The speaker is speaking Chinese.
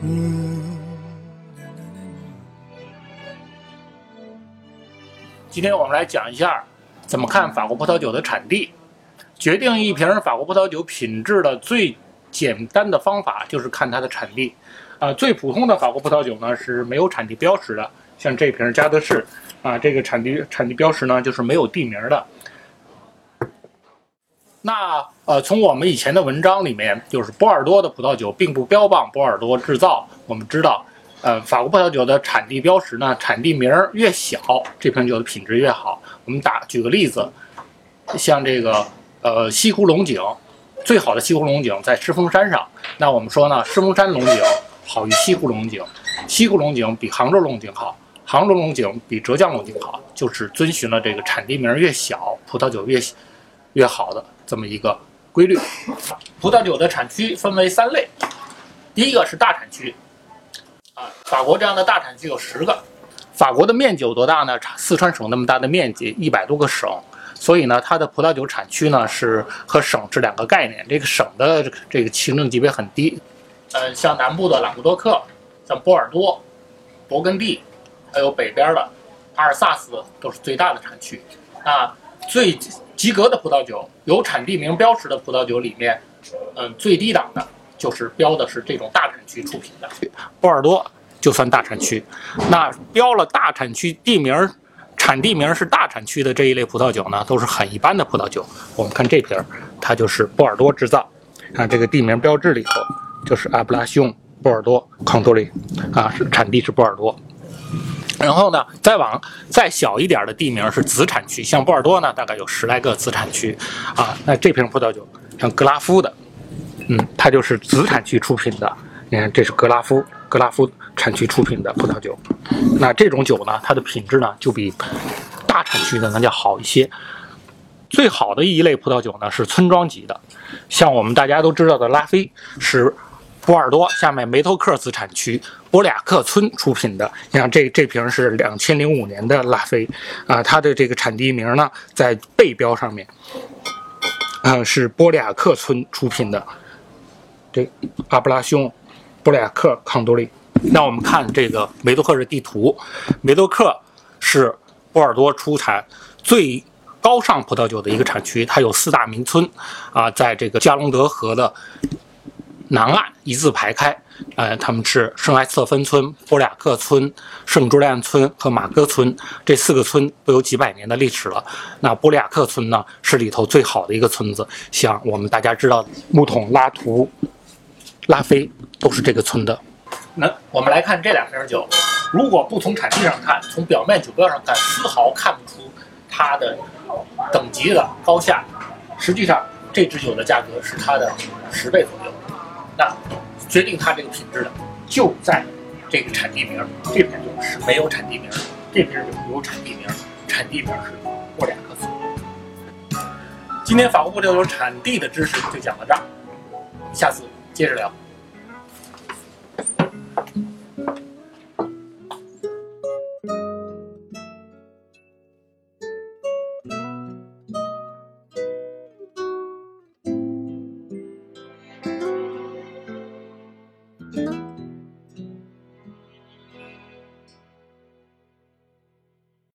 嗯今天我们来讲一下怎么看法国葡萄酒的产地。决定一瓶法国葡萄酒品质的最简单的方法就是看它的产地。啊，最普通的法国葡萄酒呢是没有产地标识的，像这瓶加德士，啊，这个产地产地标识呢就是没有地名的。那呃，从我们以前的文章里面，就是波尔多的葡萄酒并不标榜波尔多制造。我们知道，呃，法国葡萄酒的产地标识呢，产地名越小，这瓶酒的品质越好。我们打举个例子，像这个呃西湖龙井，最好的西湖龙井在狮峰山上。那我们说呢，狮峰山龙井好于西湖龙井，西湖龙井比杭州龙井好，杭州龙井比浙江龙井好，就是遵循了这个产地名越小，葡萄酒越越好的。这么一个规律，葡萄酒的产区分为三类，第一个是大产区，啊，法国这样的大产区有十个。法国的面积有多大呢？四川省那么大的面积，一百多个省，所以呢，它的葡萄酒产区呢是和省是两个概念。这个省的这个行政级别很低，呃，像南部的朗布多克，像波尔多、勃艮第，还有北边的阿尔萨斯都是最大的产区，啊，最。及格的葡萄酒，有产地名标识的葡萄酒里面，嗯，最低档的就是标的是这种大产区出品的。波尔多就算大产区，那标了大产区地名、产地名是大产区的这一类葡萄酒呢，都是很一般的葡萄酒。我们看这瓶，它就是波尔多制造，看这个地名标志里头就是阿布拉西翁波尔多康多利，啊，是产地是波尔多。然后呢，再往再小一点的地名是子产区，像波尔多呢，大概有十来个子产区，啊，那这瓶葡萄酒像格拉夫的，嗯，它就是子产区出品的。你看，这是格拉夫，格拉夫产区出品的葡萄酒。那这种酒呢，它的品质呢，就比大产区的那叫好一些。最好的一类葡萄酒呢，是村庄级的，像我们大家都知道的拉菲是。波尔多下面梅托克子产区波雅克村出品的，你看这这瓶是两千零五年的拉菲，啊，它的这个产地名呢在背标上面，啊是波雅克村出品的，这阿布拉兄波雅克康多利。那我们看这个梅多克的地图，梅多克是波尔多出产最高尚葡萄酒的一个产区，它有四大名村，啊，在这个加隆德河的。南岸一字排开，呃，他们是圣埃斯特芬村、波利亚克村、圣朱利安村和马戈村这四个村都有几百年的历史了。那波利亚克村呢，是里头最好的一个村子，像我们大家知道木桶、拉图、拉菲都是这个村的。那我们来看这两瓶酒，如果不从产地上看，从表面酒标上看，丝毫看不出它的等级的高下。实际上，这支酒的价格是它的十倍左右。那决定它这个品质的，就在这个产地名。这瓶酒是没有产地名，这瓶酒有产地名，产地名是波雅克斯。今天法国葡萄酒产地的知识就讲到这儿，下次接着聊。